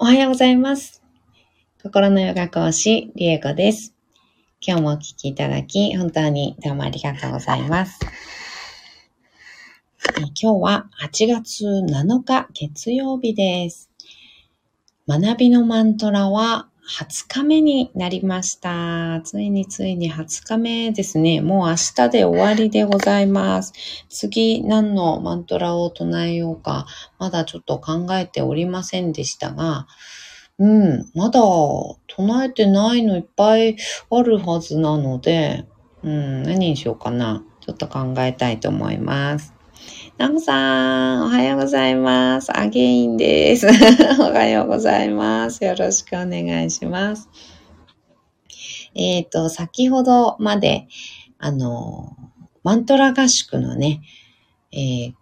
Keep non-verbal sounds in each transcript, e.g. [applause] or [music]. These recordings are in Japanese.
おはようございます。心のヨガ講師、リエコです。今日もお聞きいただき、本当にどうもありがとうございます。え今日は8月7日月曜日です。学びのマントラは20日目になりました。ついについに20日目ですね。もう明日で終わりでございます。次何のマントラを唱えようか、まだちょっと考えておりませんでしたが、うん、まだ唱えてないのいっぱいあるはずなので、うん、何にしようかな。ちょっと考えたいと思います。ナムさん、おはようございます。アゲインです。[laughs] おはようございます。よろしくお願いします。えっ、と、先ほどまで、あの、マントラ合宿のね、えー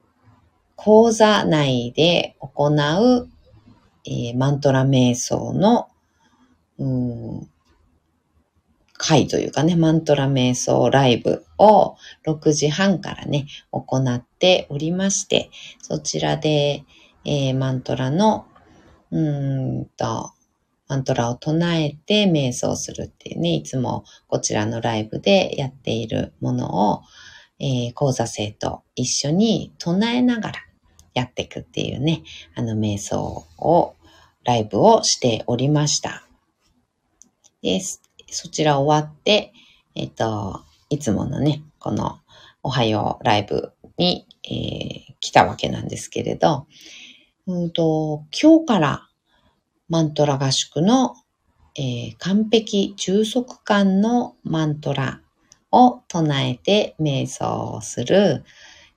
講座内で行う、えーマントラ瞑想の、うん会というかね、マントラ瞑想ライブを6時半からね、行っておりまして、そちらで、えーマントラの、うんと、マントラを唱えて瞑想するっていうね、いつもこちらのライブでやっているものを、えー講座生と一緒に唱えながらやっていくっていうね、あの瞑想を、ライブをしておりました。です。そちら終わって、えっ、と、いつものね、このおはようライブに、えー来たわけなんですけれど、うんと、今日からマントラ合宿の、えー完璧充足感のマントラを唱えて瞑想する、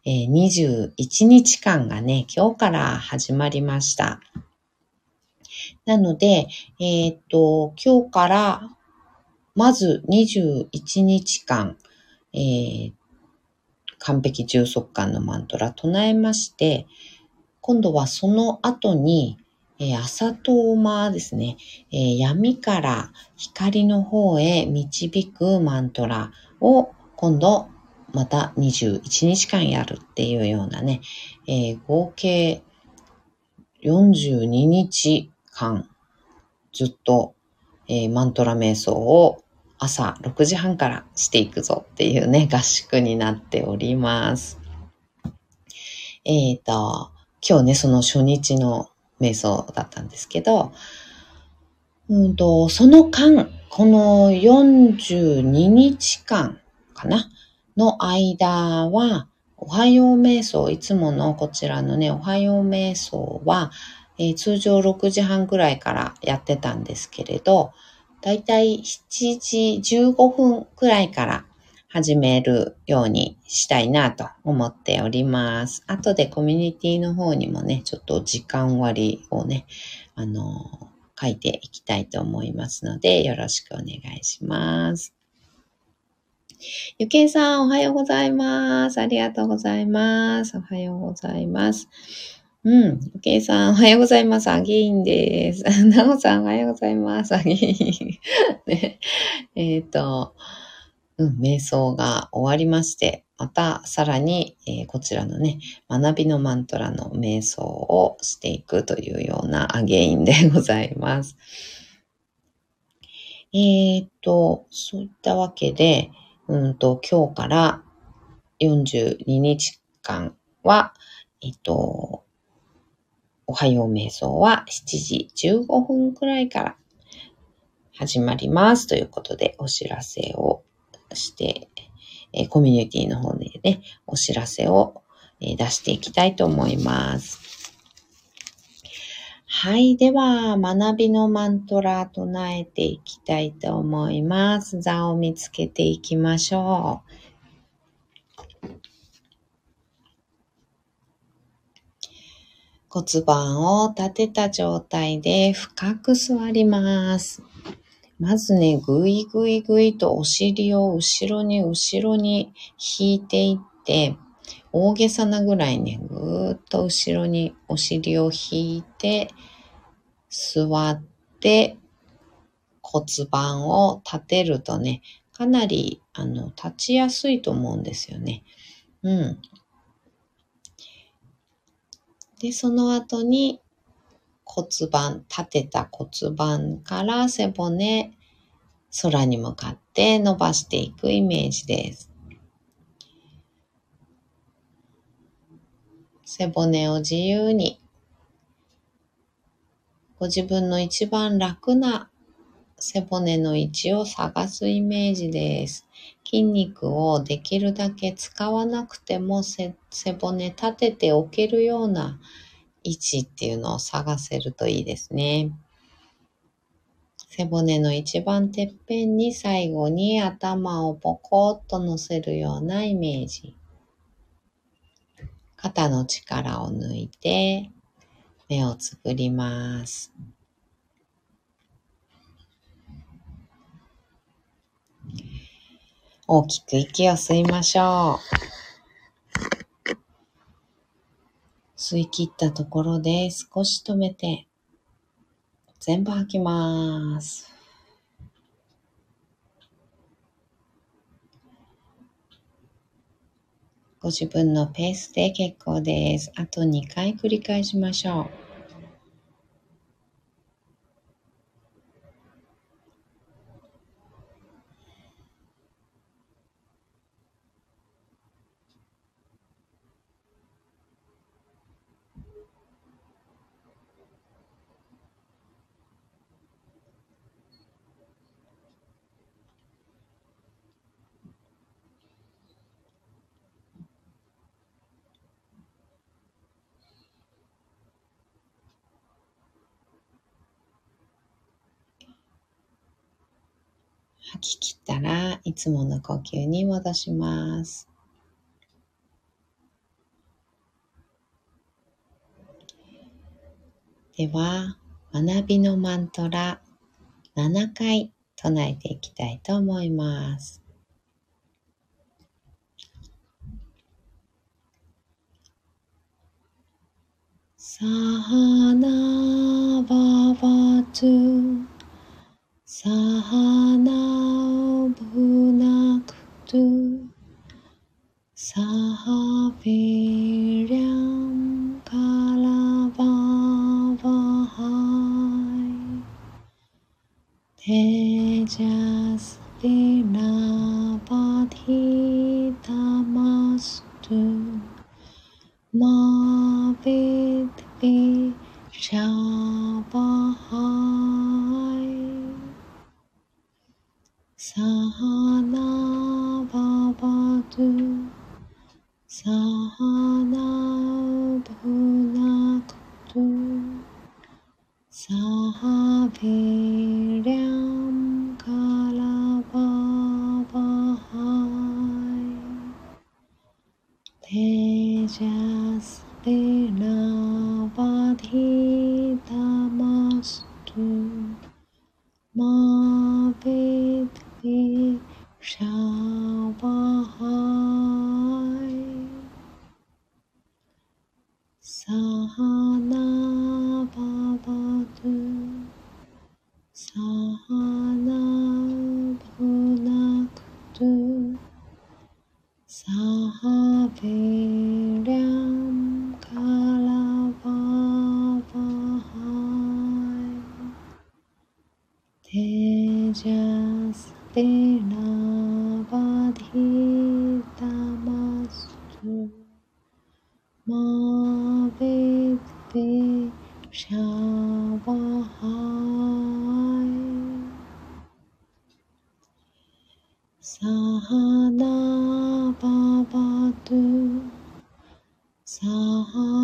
えー21日間がね、今日から始まりました。なので、えーっと、今日から、まず21日間、えー完璧充足感のマントラ唱えまして、今度はその後に、えー朝とまですね、えー闇から光の方へ導くマントラを今度また21日間やるっていうようなね、えー合計42日間ずっと、えーマントラ瞑想を朝6時半からしていくぞっていうね、合宿になっております。えっ、と、今日ね、その初日の瞑想だったんですけど、うんと、その間、この42日間かなの間は、おはよう瞑想、いつものこちらのね、おはよう瞑想は、えー通常6時半くらいからやってたんですけれど、だいたい7時15分くらいから始めるようにしたいなと思っております。後でコミュニティの方にもね、ちょっと時間割をね、あの書いていきたいと思いますので、よろしくお願いします。ゆけいさん、おはようございます。ありがとうございます。おはようございます。うん。ゆけいさん、おはようございます。アゲインです。[laughs] なおさん、おはようございます。アゲイン。[laughs] ね、えっ、と、うん、瞑想が終わりまして、またさらに、えーこちらのね、学びのマントラの瞑想をしていくというようなアゲインでございます。えっ、と、そういったわけで、うんと、今日から42日間は、えっ、と、おはよう瞑想は7時15分くらいから始まりますということでお知らせをして、えコミュニティの方でね、お知らせをえ出していきたいと思います。はい。では、学びのマントラ唱えていきたいと思います。座を見つけていきましょう。骨盤を立てた状態で深く座ります。まずね、ぐいぐいぐいとお尻を後ろに後ろに引いていって、大げさなぐらいね、ぐーっと後ろにお尻を引いて、座って、骨盤を立てるとね、かなり、あの、立ちやすいと思うんですよね。うん。で、その後に骨盤、立てた骨盤から背骨、空に向かって伸ばしていくイメージです。背骨を自由に、ご自分の一番楽な背骨の位置を探すイメージです。筋肉をできるだけ使わなくても背骨立てておけるような位置っていうのを探せるといいですね。背骨の一番てっぺんに最後に頭をポコッと乗せるようなイメージ。肩の力を抜いて目をつぶります。大きく息を吸いましょう。吸い切ったところで少し止めて、全部吐きます。ご自分のペースで結構です。あと2回繰り返しましょう。吐き切ったらいつもの呼吸に戻します。では、学びのマントラ7回唱えていきたいと思います。サハナババトゥ萨哈那。questions? さ。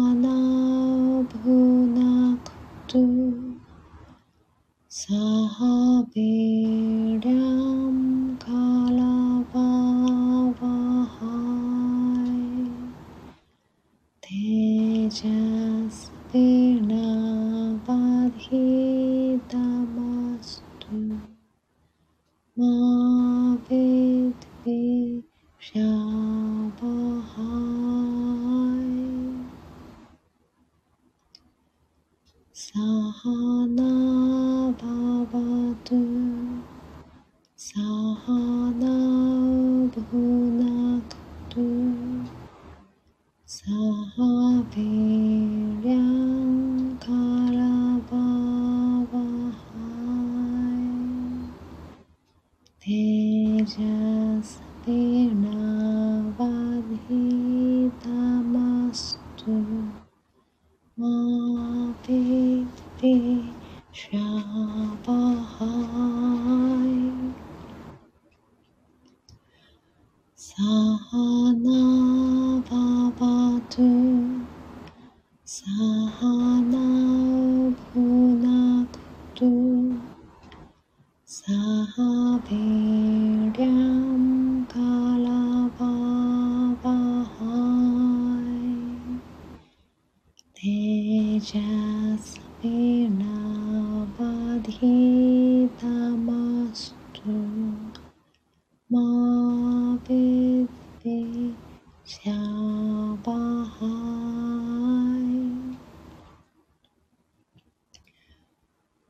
just the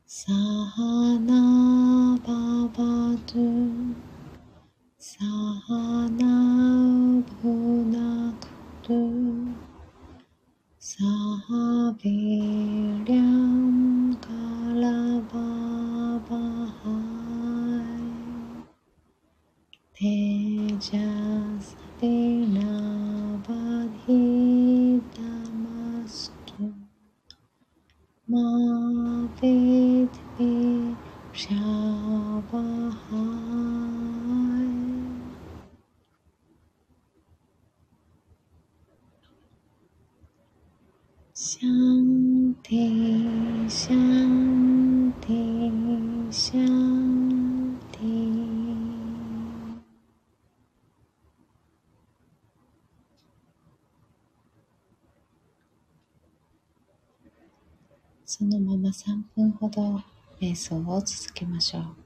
さあなそのまま3分ほど瞑想を続けましょう。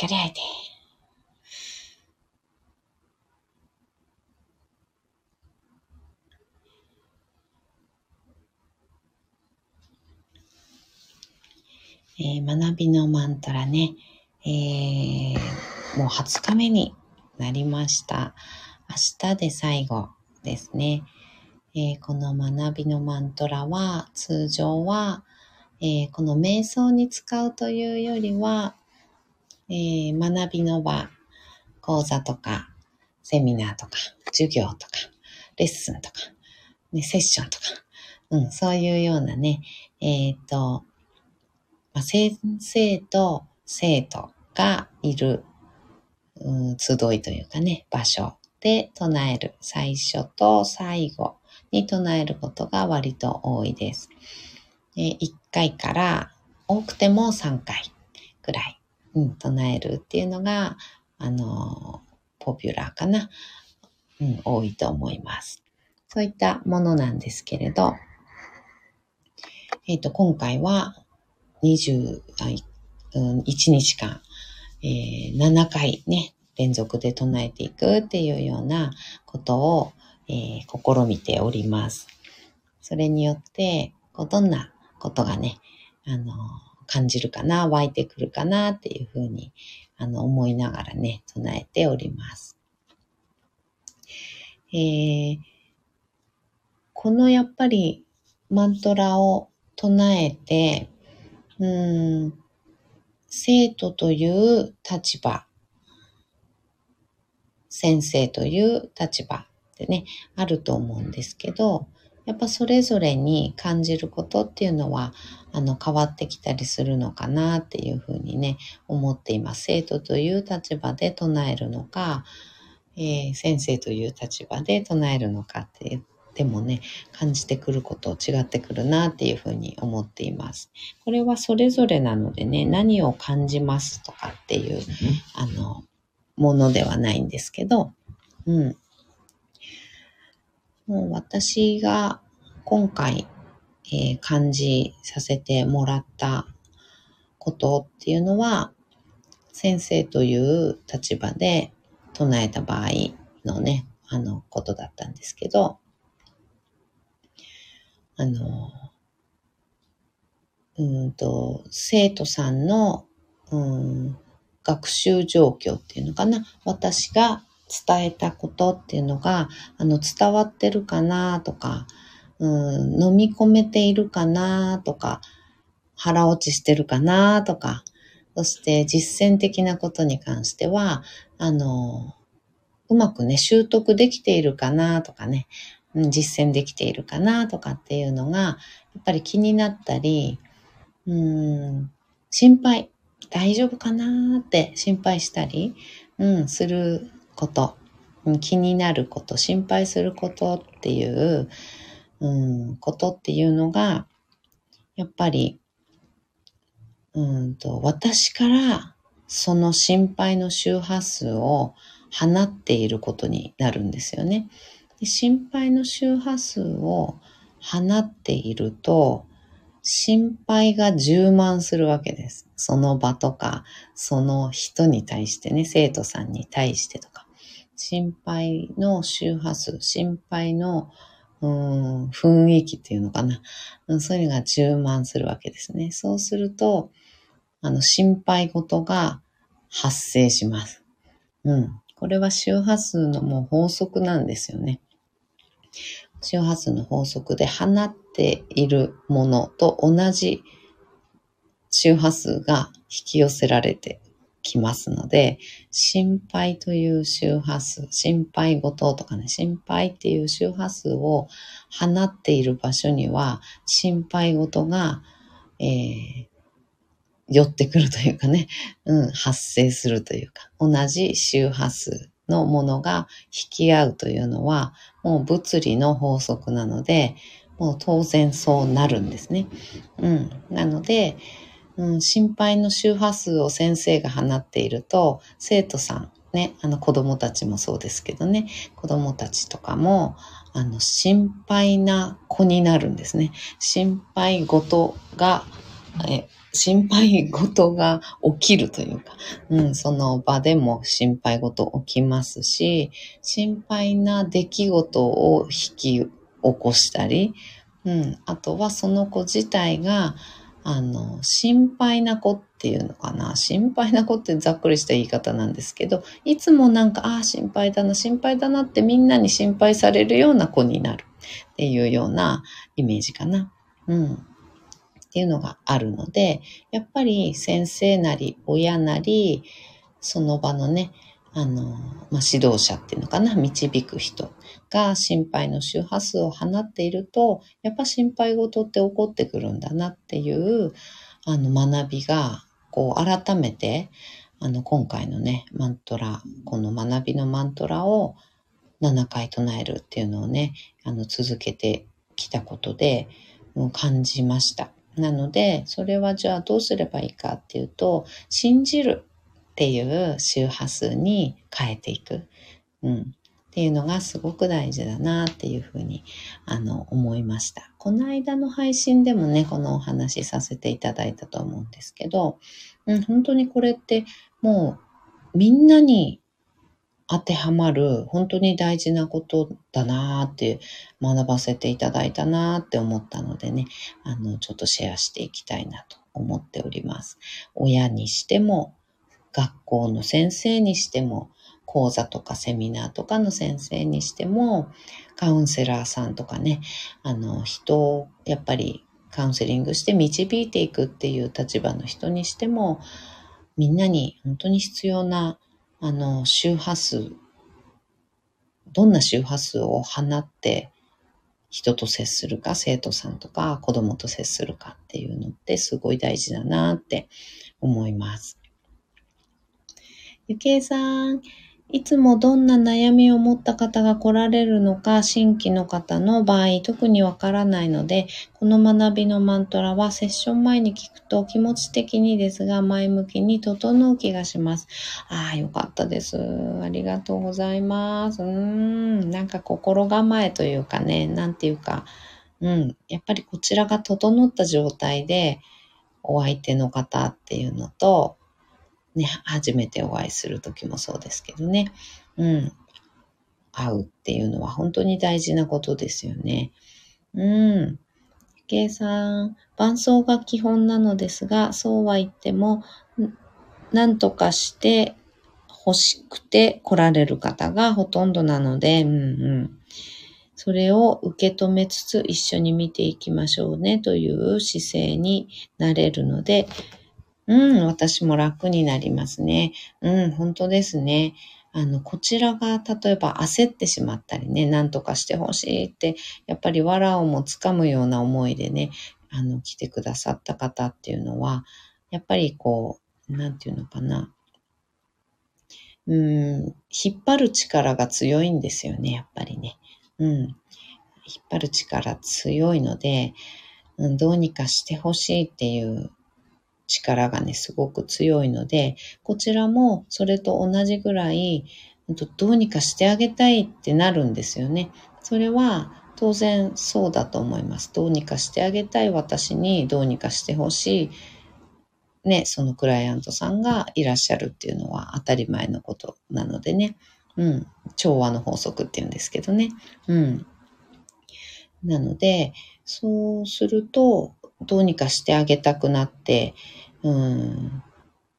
しっかり吐いて。えー、学びのマントラね、えー、もう20日目になりました。明日で最後ですね。えー、この学びのマントラは通常は、えー、この瞑想に使うというよりは、えー、学びの場、講座とか、セミナーとか、授業とか、レッスンとか、ね、セッションとか、うん、そういうようなね、えっ、と、まあ、先生と生徒がいる、うん、集いというかね、場所で唱える、最初と最後に唱えることが割と多いです。1回から多くても3回くらいうん、唱えるっていうのが、あの、ポピュラーかな。うん、多いと思います。そういったものなんですけれど、えっ、ー、と、今回は21日間、えー、7回ね、連続で唱えていくっていうようなことを、えー、試みております。それによって、こうどんなことがね、あの、感じるかな、湧いてくるかなっていうふうに、あの、思いながらね、唱えております。えー、このやっぱりマントラを唱えて、うん、生徒という立場、先生という立場ってね、あると思うんですけど、やっぱそれぞれに感じることっていうのは、あの、変わってきたりするのかなっていうふうにね、思っています。生徒という立場で唱えるのか、えー、先生という立場で唱えるのかってでもね、感じてくること違ってくるなっていうふうに思っています。これはそれぞれなのでね、何を感じますとかっていう、あの、ものではないんですけど、うん。もう私が今回えー、感じさせてもらったことっていうのは、先生という立場で唱えた場合のね、あの、ことだったんですけど、あの、うんと、生徒さんの、うん、学習状況っていうのかな。私が伝えたことっていうのが、あの、伝わってるかなとか、うん、飲み込めているかなとか、腹落ちしてるかなとか、そして実践的なことに関しては、あの、うまくね、習得できているかなとかね、実践できているかなとかっていうのが、やっぱり気になったり、うん、心配、大丈夫かなって心配したり、うん、すること気になること、心配することっていう、うん、ことっていうのが、やっぱり、うんと、私からその心配の周波数を放っていることになるんですよね。で心配の周波数を放っていると、心配が充満するわけです。その場とか、その人に対してね、生徒さんに対してと。心配の周波数、心配のうん雰囲気っていうのかな。そういうのが充満するわけですね。そうすると、あの、心配事が発生します。うん。これは周波数のもう法則なんですよね。周波数の法則で放っているものと同じ周波数が引き寄せられてきますので、心配という周波数、心配事とかね、心配っていう周波数を放っている場所には、心配事が、えー、寄ってくるというかね、うん、発生するというか、同じ周波数のものが引き合うというのは、もう物理の法則なので、もう当然そうなるんですね。うん。なので、うん、心配の周波数を先生が放っていると、生徒さん、ね、あの子供たちもそうですけどね、子供たちとかも、あの、心配な子になるんですね。心配事が、え心配事が起きるというか、うん、その場でも心配事起きますし、心配な出来事を引き起こしたり、うん、あとはその子自体が、あの、心配な子っていうのかな？心配な子ってざっくりした言い方なんですけど、いつもなんか、ああ、心配だな、心配だなってみんなに心配されるような子になるっていうようなイメージかな。うん。っていうのがあるので、やっぱり先生なり親なり、その場のね、あの、まあ、指導者っていうのかな、導く人が心配の周波数を放っていると、やっぱ心配事って起こってくるんだなっていう、あの、学びが、こう、改めて、あの、今回のね、マントラ、この学びのマントラを7回唱えるっていうのをね、あの、続けてきたことで、もう感じました。なので、それはじゃあどうすればいいかっていうと、信じる。っていう周波数に変えていく。うん。っていうのがすごく大事だなっていうふうに、あの、思いました。この間の配信でもね、このお話しさせていただいたと思うんですけど、うん、本当にこれってもうみんなに当てはまる本当に大事なことだなーって学ばせていただいたなーって思ったのでね、あの、ちょっとシェアしていきたいなと思っております。親にしても、学校の先生にしても、講座とかセミナーとかの先生にしても、カウンセラーさんとかね、あの、人をやっぱりカウンセリングして導いていくっていう立場の人にしても、みんなに本当に必要な、あの、周波数、どんな周波数を放って人と接するか、生徒さんとか子供と接するかっていうのってすごい大事だなって思います。ゆけいさん、いつもどんな悩みを持った方が来られるのか、新規の方の場合、特にわからないので、この学びのマントラはセッション前に聞くと気持ち的にですが前向きに整う気がします。ああ、よかったです。ありがとうございます。うーん、なんか心構えというかね、なんていうか、うん、やっぱりこちらが整った状態で、お相手の方っていうのと、ね、初めてお会いする時もそうですけどね。うん。会うっていうのは本当に大事なことですよね。うん。計算、伴奏が基本なのですが、そうは言っても、何とかして欲しくて来られる方がほとんどなので、うんうん。それを受け止めつつ一緒に見ていきましょうねという姿勢になれるので、うん、私も楽になりますね。うん、本当ですね。あの、こちらが例えば焦ってしまったりね、何とかしてほしいって、やっぱり藁をもつかむような思いでね、あの、来てくださった方っていうのは、やっぱりこう、なんていうのかな。うん、引っ張る力が強いんですよね、やっぱりね。うん。引っ張る力強いので、うん、どうにかしてほしいっていう力がね、すごく強いので、こちらもそれと同じぐらい、どうにかしてあげたいってなるんですよね。それは当然そうだと思います。どうにかしてあげたい私にどうにかしてほしい。ね、そのクライアントさんがいらっしゃるっていうのは当たり前のことなのでね。うん。調和の法則っていうんですけどね。うん。なので、そうすると、どうにかしてあげたくなって、うん、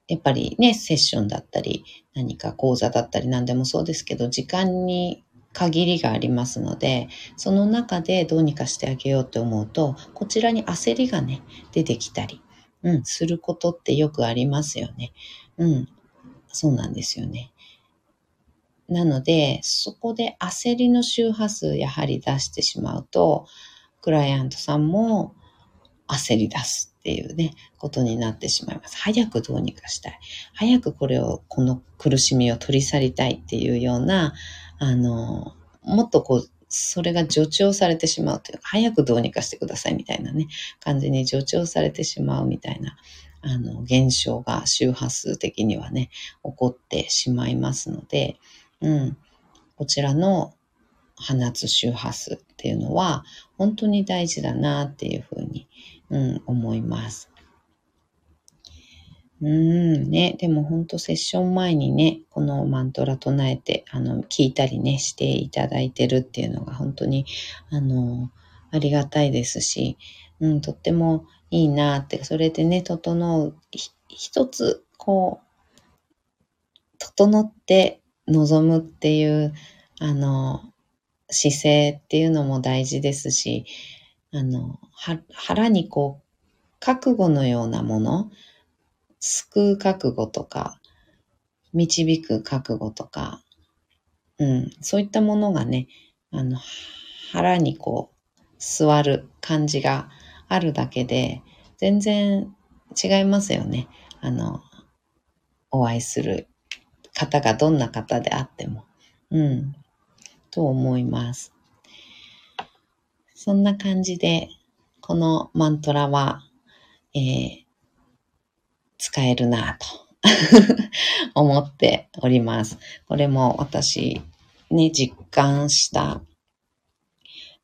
やっぱりね、セッションだったり、何か講座だったり何でもそうですけど、時間に限りがありますので、その中でどうにかしてあげようと思うと、こちらに焦りがね、出てきたり、うん、することってよくありますよね。うん、そうなんですよね。なので、そこで焦りの周波数やはり出してしまうと、クライアントさんも焦り出すっていうね、ことになってしまいます。早くどうにかしたい。早くこれを、この苦しみを取り去りたいっていうような、あの、もっとこう、それが助長されてしまうというか、早くどうにかしてくださいみたいなね、感じに助長されてしまうみたいな、あの、現象が周波数的にはね、起こってしまいますので、うん、こちらの放つ周波数っていうのは本当に大事だなっていうふうに、うん、思います。うんね、でも本当セッション前にね、このマントラ唱えて、あの、聞いたりね、していただいてるっていうのが本当に、あの、ありがたいですし、うん、とってもいいなって、それでね、整う、一つ、こう、整って望むっていう、あの、姿勢っていうのも大事ですし、あの、腹にこう、覚悟のようなもの、救う覚悟とか、導く覚悟とか、うん、そういったものがね、あの、腹にこう、座る感じがあるだけで、全然違いますよね。あの、お会いする方がどんな方であっても。うん。と思います。そんな感じで、このマントラは、えー、使えるなと [laughs] 思っております。これも私ね、実感した、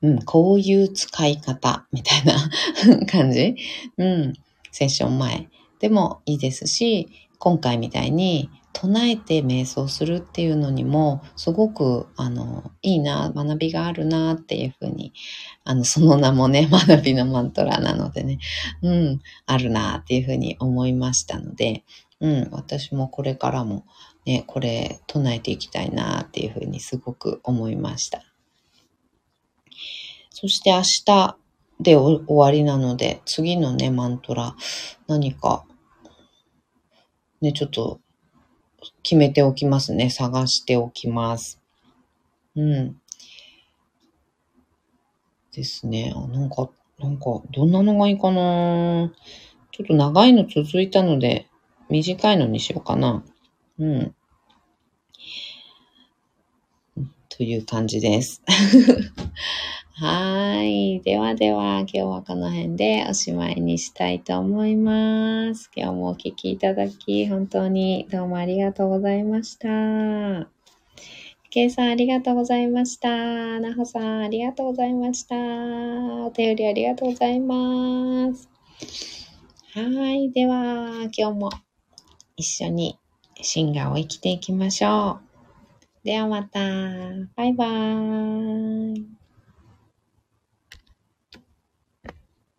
うん、こういう使い方みたいな [laughs] 感じうん、セッション前でもいいですし、今回みたいに唱えて瞑想するっていうのにも、すごく、あの、いいな、学びがあるなっていうふうに、あの、その名もね、[laughs] 学びのマントラなのでね、うん、あるなっていうふうに思いましたので、うん、私もこれからもね、これ唱えていきたいなっていうふうにすごく思いました。そして明日で終わりなので、次のね、マントラ、何か、ね、ちょっと決めておきますね。探しておきます。うん。ですね。あなんか、なんか、どんなのがいいかなちょっと長いの続いたので、短いのにしようかな。うん。という感じです。はい。ではでは、今日はこの辺でおしまいにしたいと思います。今日もお聴きいただき、本当にどうもありがとうございました。けいさんありがとうございました。なほさんありがとうございました。お便りありがとうございます。はい。では、今日も一緒にシンガーを生きていきましょう。ではまた。バイバーイ。